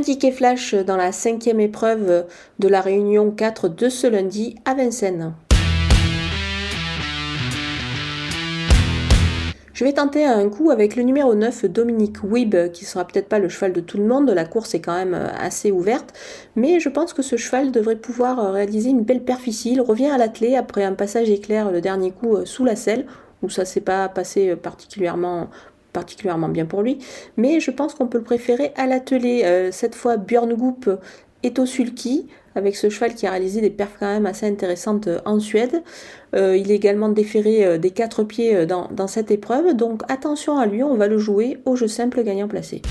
Ticket flash dans la cinquième épreuve de la réunion 4 de ce lundi à Vincennes. Je vais tenter un coup avec le numéro 9, Dominique Wibb, qui sera peut-être pas le cheval de tout le monde. La course est quand même assez ouverte, mais je pense que ce cheval devrait pouvoir réaliser une belle perfection. Il revient à l'attelé après un passage éclair le dernier coup euh, sous la selle, où ça s'est pas passé particulièrement particulièrement bien pour lui, mais je pense qu'on peut le préférer à l'attelé. cette fois, Björn Goop est au sulky, avec ce cheval qui a réalisé des perfs quand même assez intéressantes euh, en Suède. Euh, il est également déféré euh, des quatre pieds dans, cette épreuve, donc attention à lui, on va le jouer au jeu simple gagnant placé.